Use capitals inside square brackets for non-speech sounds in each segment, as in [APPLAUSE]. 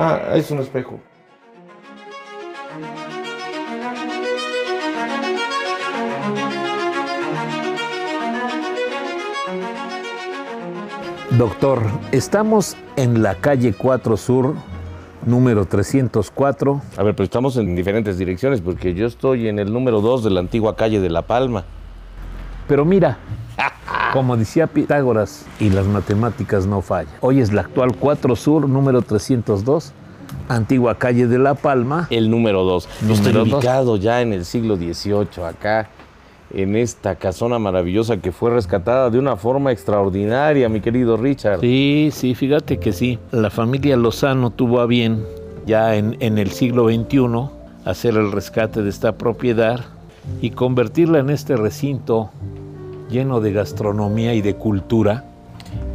Ah, es un espejo. Doctor, estamos en la calle 4 Sur, número 304. A ver, pero estamos en diferentes direcciones porque yo estoy en el número 2 de la antigua calle de La Palma. Pero mira, [LAUGHS] como decía Pitágoras, y las matemáticas no fallan. Hoy es la actual 4 Sur, número 302, antigua calle de La Palma. El número 2. Número Estoy dos. ubicado ya en el siglo XVIII, acá, en esta casona maravillosa que fue rescatada de una forma extraordinaria, mi querido Richard. Sí, sí, fíjate que sí. La familia Lozano tuvo a bien, ya en, en el siglo XXI, hacer el rescate de esta propiedad y convertirla en este recinto lleno de gastronomía y de cultura.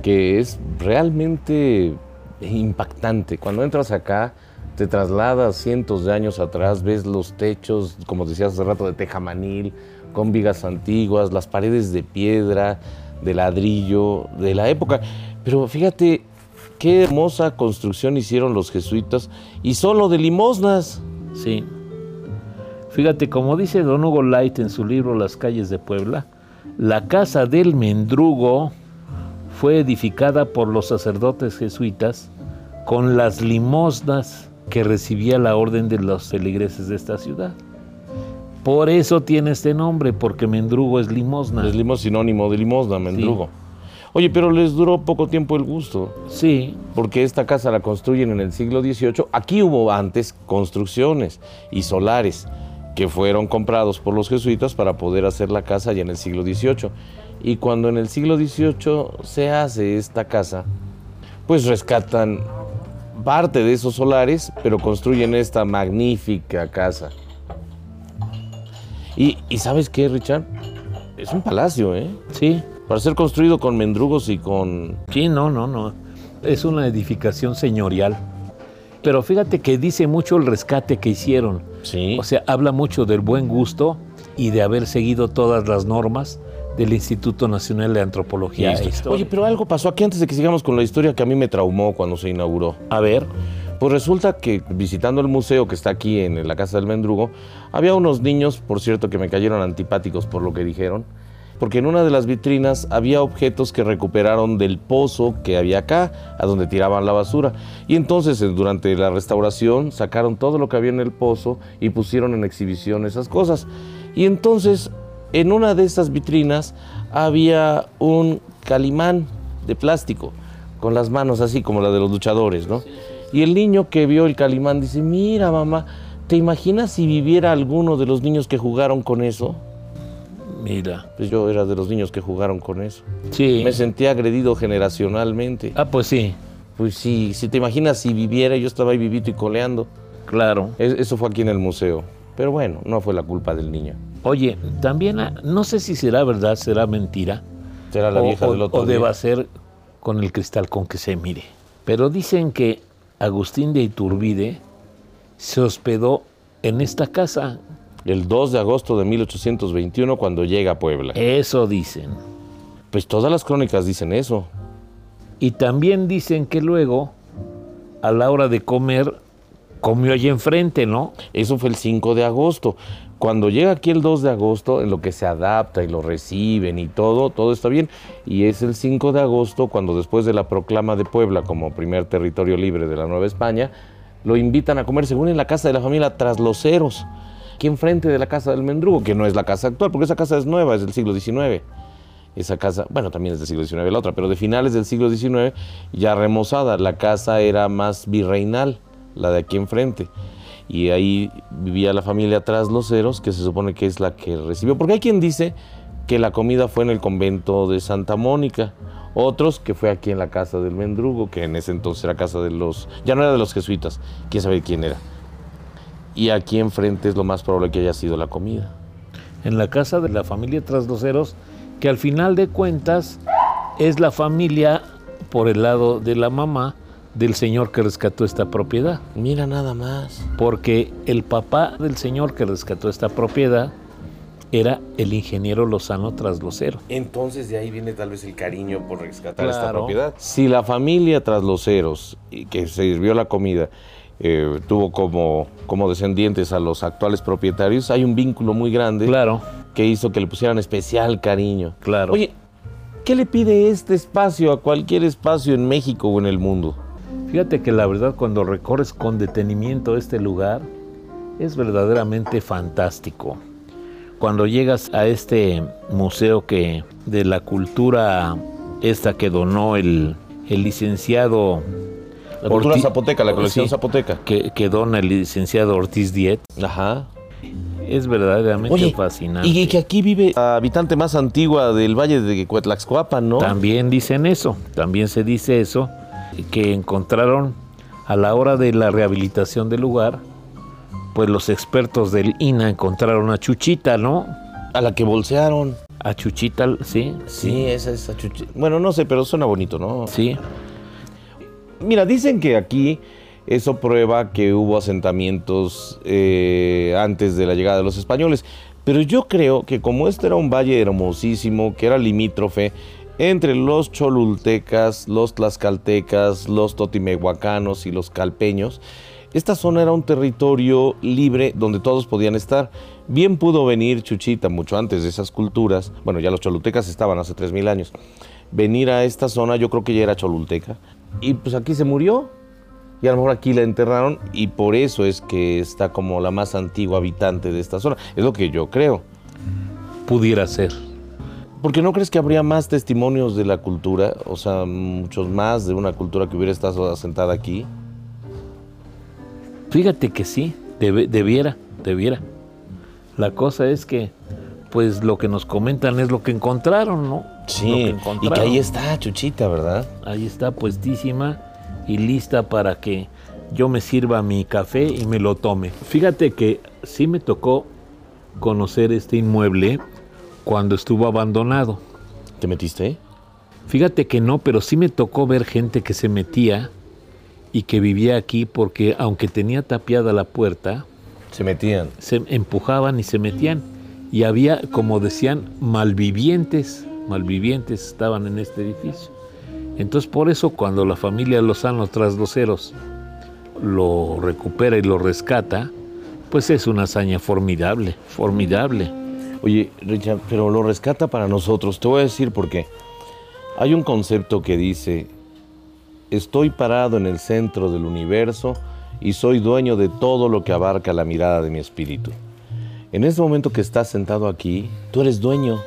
que es realmente impactante. Cuando entras acá, te trasladas cientos de años atrás, ves los techos, como decías hace rato, de tejamanil, con vigas antiguas, las paredes de piedra, de ladrillo, de la época. Pero fíjate qué hermosa construcción hicieron los jesuitas y solo de limosnas. Sí. Fíjate, como dice Don Hugo Light en su libro Las calles de Puebla, la casa del Mendrugo fue edificada por los sacerdotes jesuitas con las limosnas que recibía la orden de los feligreses de esta ciudad. Por eso tiene este nombre, porque Mendrugo es limosna. Es limos sinónimo de limosna, mendrugo. Oye, pero les duró poco tiempo el gusto. Sí, porque esta casa la construyen en el siglo XVIII. Aquí hubo antes construcciones y solares que fueron comprados por los jesuitas para poder hacer la casa ya en el siglo XVIII. Y cuando en el siglo XVIII se hace esta casa, pues rescatan parte de esos solares, pero construyen esta magnífica casa. Y, y ¿sabes qué, Richard? Es un palacio, ¿eh? sí, Para ser construido con mendrugos y con sí, no, no, no. Es una edificación señorial. Pero fíjate que dice mucho el rescate que hicieron. Sí. O sea, habla mucho del buen gusto y de haber seguido todas las normas del Instituto Nacional de Antropología e Historia. Oye, pero algo pasó aquí antes de que sigamos con la historia que a mí me traumó cuando se inauguró. a ver, Pues resulta que visitando el museo que está aquí en la Casa del Mendrugo, había unos niños, por cierto, que me cayeron antipáticos por lo que dijeron, porque en una de las vitrinas había objetos que recuperaron del pozo que había acá, a donde tiraban la basura. Y entonces, eh, durante la restauración, sacaron todo lo que había en el pozo y pusieron en exhibición esas cosas. Y entonces, en una de estas vitrinas había un calimán de plástico, con las manos así como la de los luchadores, ¿no? Y el niño que vio el calimán dice, mira mamá, ¿te imaginas si viviera alguno de los niños que jugaron con eso? Mira. Pues yo era de los niños que jugaron con eso. Sí. Me sentí agredido generacionalmente. Ah, pues sí, Pues sí, si te imaginas si viviera, yo estaba ahí vivito y coleando. claro. Es- Eso fue aquí en el museo. Pero bueno, no fue la culpa del niño. Oye, también, ah, no sé si será verdad, será mentira. Será la vieja o- del otro o día. deba ser con el cristal con que se mire. Pero dicen que Agustín de Iturbide se hospedó en esta casa. El 2 de agosto de 1821 cuando llega a Puebla. Eso dicen. Pues todas las crónicas dicen eso. Y también dicen que luego, a la hora de comer, comió allí enfrente, ¿no? Eso fue el 5 de agosto. Cuando llega aquí el 2 de agosto, en lo que se adapta y lo reciben y todo, todo está bien. Y es el 5 de agosto cuando después de la proclama de Puebla como primer territorio libre de la Nueva España, lo invitan a comer según en la casa de la familia Trasloceros, aquí enfrente de la casa del Mendrugo, que no es la casa actual, porque esa casa es nueva, es del siglo XIX. Esa casa, bueno, también es del siglo XIX la otra, pero de finales del siglo XIX, ya remozada. La casa era más virreinal, la de aquí enfrente. Y ahí vivía la familia Trasloceros, que se supone que es la que recibió. Porque hay quien dice que la comida fue en el convento de Santa Mónica. Otros que fue aquí en la casa del Mendrugo, que en ese entonces era casa de los, ya no era de los jesuitas, quién sabe quién era. Y aquí enfrente es lo más probable que haya sido la comida. En la casa de la familia Trasloceros, que al final de cuentas es la familia por el lado de la mamá del señor que rescató esta propiedad. Mira nada más. Porque el papá del señor que rescató esta propiedad era el ingeniero Lozano Traslocero. Entonces de ahí viene tal vez el cariño por rescatar esta Claro. propiedad. Si la familia Trasloceros, y que se sirvió la comida, eh, tuvo como, como descendientes a los actuales propietarios, hay un vínculo muy grande Claro, que hizo que le pusieran especial cariño. claro. Oye, ¿qué le pide este espacio a cualquier espacio en México o en el mundo? Fíjate que la verdad cuando recorres con detenimiento este lugar es verdaderamente fantástico. Cuando llegas a este museo que de la cultura esta que donó el, el licenciado La cultura zapoteca, la colección Sí. zapoteca. que, que dona el licenciado Ortiz Diet Ajá. es verdaderamente Oye, fascinante. y que aquí vive la habitante más antigua del valle de Cuetlaxcoapan, ¿no? También dicen eso, también se dice eso, que encontraron a la hora de la rehabilitación del lugar, pues los expertos del INA encontraron a Chuchita, ¿no? A la que bolsearon. A Chuchita, sí, Sí, esa es la chuchi- Bueno, no sé, pero suena bonito, ¿no? sí. Mira, dicen que aquí eso prueba que hubo asentamientos eh, antes de la llegada de los españoles. Pero yo creo que como este era un valle hermosísimo, que era limítrofe entre los cholultecas, los tlaxcaltecas, los totimehuacanos y los calpeños, esta zona era un territorio libre donde todos podían estar. Bien pudo venir Chuchita mucho antes de esas culturas. Bueno, ya los cholultecas estaban hace 3.000 años. Venir a esta zona, yo creo que ya era cholulteca. Y pues aquí se murió. Y a lo mejor aquí la enterraron y por eso es que está como la más antigua habitante de esta zona. Es lo que yo creo. Pudiera ser. Porque no crees que habría más testimonios de la cultura? O sea, muchos más de una cultura que hubiera estado asentada aquí. Fíjate que sí, debe- debiera, debiera. La cosa es que, pues lo que nos comentan es lo que encontraron, ¿no? Lo que Sí, y que encontraron. ahí está Chuchita, ¿verdad? Ahí está puestísima y lista para que yo me sirva mi café y me lo tome. Fíjate que sí me tocó conocer este inmueble cuando estuvo abandonado. ¿Te metiste? Fíjate que no, pero sí me tocó ver gente que se metía y que vivía aquí porque aunque tenía tapiada la puerta, Se metían. se empujaban y se metían. Y había, como decían, malvivientes, malvivientes estaban en este edificio. Entonces por eso cuando la familia Lozano Trasloceros lo recupera y lo rescata, pues es una hazaña formidable, formidable. Oye, Richard, pero lo rescata para nosotros. Te voy a decir por qué. Hay un concepto que dice, estoy parado en el centro del universo y soy dueño de todo lo que abarca la mirada de mi espíritu. En este momento que estás sentado aquí, tú eres dueño.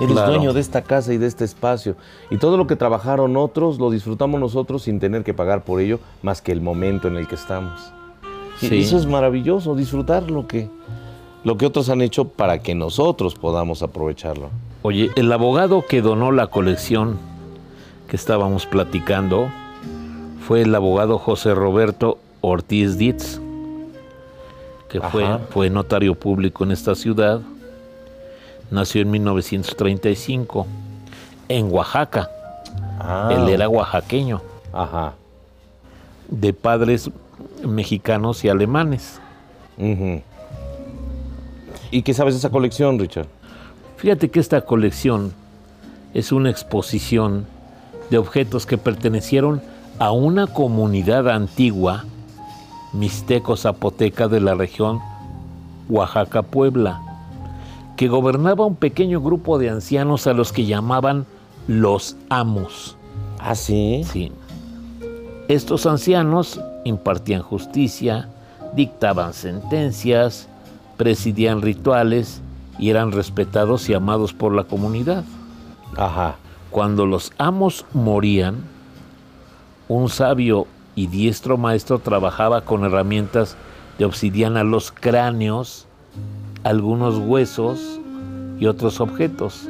Eres Claro. dueño de esta casa y de este espacio. Y todo lo que trabajaron otros lo disfrutamos nosotros sin tener que pagar por ello más que el momento en el que estamos. Y eso es maravilloso, disfrutar lo que, lo que otros han hecho para que nosotros podamos aprovecharlo. Oye, el abogado que donó la colección que estábamos platicando fue el abogado José Roberto Ortiz Dietz, que fue, notario público en esta ciudad. Nació en 1935 en Oaxaca. Ah, Él era oaxaqueño, Ajá. de padres mexicanos y alemanes. ¿Y qué sabes de esa colección, Richard? Fíjate que esta colección es una exposición de objetos que pertenecieron a una comunidad antigua mixteco-zapoteca de la región Oaxaca-Puebla, que gobernaba un pequeño grupo de ancianos a los que llamaban los amos. Ah, sí. Sí. Estos ancianos impartían justicia, dictaban sentencias, presidían rituales y eran respetados y amados por la comunidad. Ajá. Cuando los amos morían, un sabio y diestro maestro trabajaba con herramientas de obsidiana los cráneos, algunos huesos y otros objetos.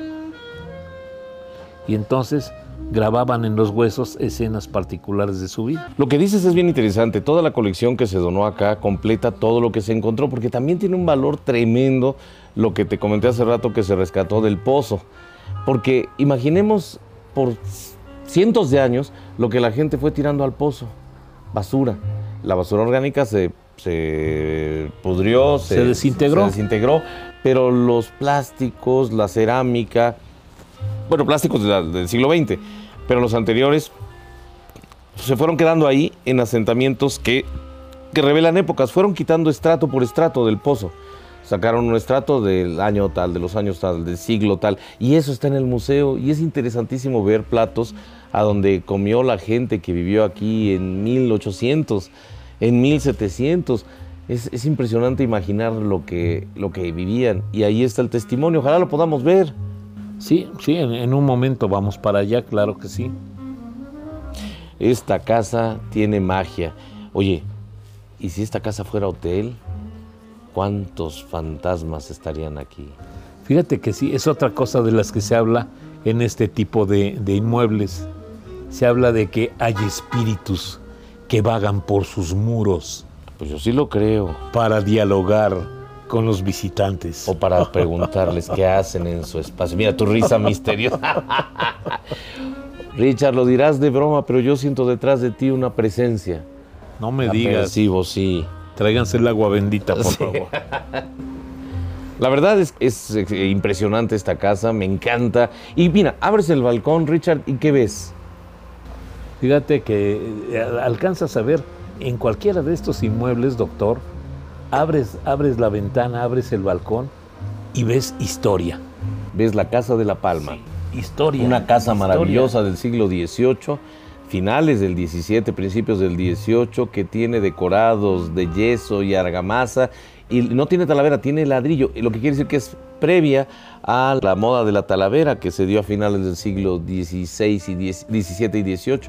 y entonces grababan en los huesos escenas particulares de su vida. Lo que dices es bien interesante. Toda la colección que se donó acá completa todo lo que se encontró, porque también tiene un valor tremendo lo que te comenté hace rato que se rescató del pozo. Porque imaginemos por cientos de años lo que la gente fue tirando al pozo. Basura. La basura orgánica se, se pudrió, Se desintegró. se desintegró, pero los plásticos, la cerámica, bueno, plásticos de la- del siglo XX, pero los anteriores se fueron quedando ahí en asentamientos que, que revelan épocas, fueron quitando estrato por estrato del pozo. Sacaron un estrato del año tal, de los años tal, del siglo tal, y eso está en el museo, y es interesantísimo ver platos a donde comió la gente que vivió aquí en 1800, en 1700. Es, es impresionante imaginar lo que, lo que vivían, y ahí está el testimonio, ojalá lo podamos ver. Sí, sí, en, en un momento vamos para allá, claro que sí. Esta casa tiene magia. Oye, ¿y si esta casa fuera hotel? ¿Cuántos fantasmas estarían aquí? Fíjate que sí, es otra cosa de las que se habla en este tipo de, de inmuebles. Se habla de que hay espíritus que vagan por sus muros Pues yo sí lo creo. para dialogar con los visitantes. O para preguntarles qué hacen en su espacio. Mira tu risa misteriosa. [LAUGHS] Richard, lo dirás de broma, pero yo siento detrás de ti una presencia. No me La digas, sí. tráiganse el agua bendita, por Sí. favor. [LAUGHS] La verdad es, es eh, impresionante esta casa, me encanta. Y mira, abres el balcón, Richard, ¿y qué ves? Fíjate que eh, alcanzas a ver en cualquiera de estos inmuebles, doctor, abres, abres la ventana, abres el balcón y ves historia. Ves la Casa de la Palma. Historia. Una casa historia. maravillosa del siglo XVIII, finales del XVII, principios del XVIII, que tiene decorados de yeso y argamasa. Y no tiene talavera, tiene ladrillo. y Lo que quiere decir que es previa a la moda de la talavera que se dio a finales del siglo XVI y XVII y XVIII.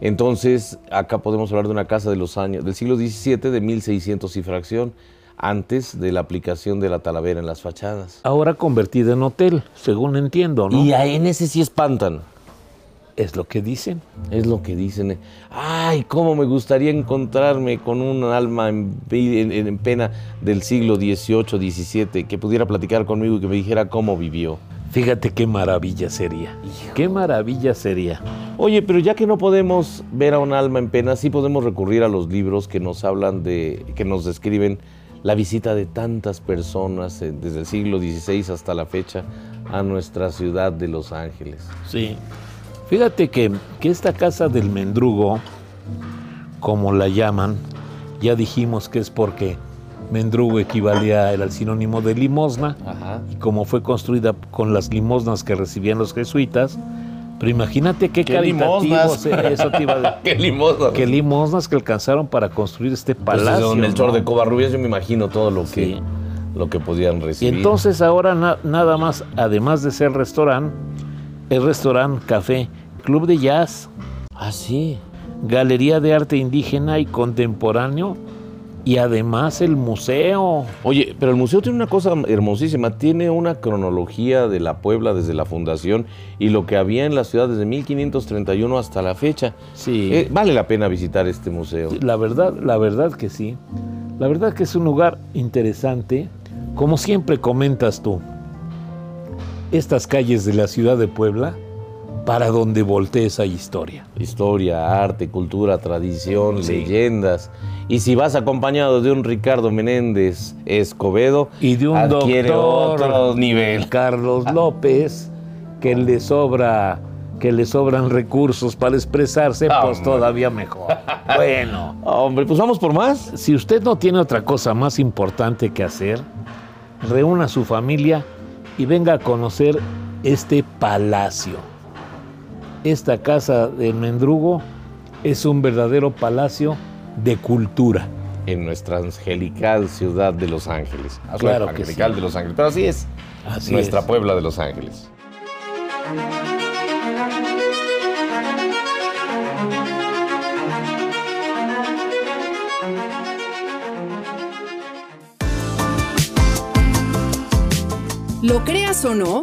Entonces, acá podemos hablar de una casa de los años del siglo XVII de 1600 y fracción, antes de la aplicación de la talavera en las fachadas. Ahora convertida en hotel, según entiendo, ¿no? Y a ese sí espantan. Es lo que dicen. Es lo que dicen. Ay, cómo me gustaría encontrarme con un alma en, vi- en- en pena del siglo XVIII, XVII, que pudiera platicar conmigo y que me dijera cómo vivió. Fíjate qué maravilla sería. Qué maravilla sería. Oye, pero ya que no podemos ver a un alma en pena, sí podemos recurrir a los libros que nos hablan de, que nos describen la visita de tantas personas eh, desde el siglo XVI hasta la fecha a nuestra ciudad de Los Ángeles. Sí. Fíjate que, que esta casa del mendrugo, como la llaman, ya dijimos que es porque mendrugo equivalía al sinónimo de limosna, Ajá. y como fue construida con las limosnas que recibían los jesuitas, pero imagínate qué, ¡Qué limosnas! se- eso te iba a decir. [LAUGHS] ¡Qué limosna! Qué limosnas que alcanzaron para construir este Pues palacio. don Melchor ¿no? de Covarrubias, yo me imagino todo lo que, Sí. lo que podían Y recibir. entonces ahora na- nada más, además de ser restaurante, es restaurante, café, club de jazz, Ah, sí. galería de arte indígena y contemporáneo y además el museo. Oye, pero el museo tiene una cosa hermosísima. Tiene una cronología de la Puebla desde la fundación y lo que había en la ciudad desde 1531 hasta la fecha. Sí, Eh, vale la pena visitar este museo. la verdad, la verdad que sí. La verdad que es un lugar interesante. Como siempre comentas tú, estas calles de la ciudad de Puebla, para donde voltees hay historia. Historia, arte, cultura, tradición, Sí. leyendas. Y si vas acompañado de un Ricardo Menéndez Escobedo, Y de un adquiere doctor otro nivel. Carlos [LAUGHS] López, que le sobra, que le sobran recursos para expresarse, pues Hombre. todavía mejor. [LAUGHS] Bueno, Hombre, pues vamos por más. si usted no tiene otra cosa más importante que hacer, reúna a su familia y venga a conocer este palacio. Esta casa del Mendrugo es un verdadero palacio de cultura. En nuestra angelical ciudad de Los Ángeles. Ah, Claro que angelical sí. de Los Ángeles. Pero así es. Así nuestra es. Puebla de Los Ángeles. Lo creas o no,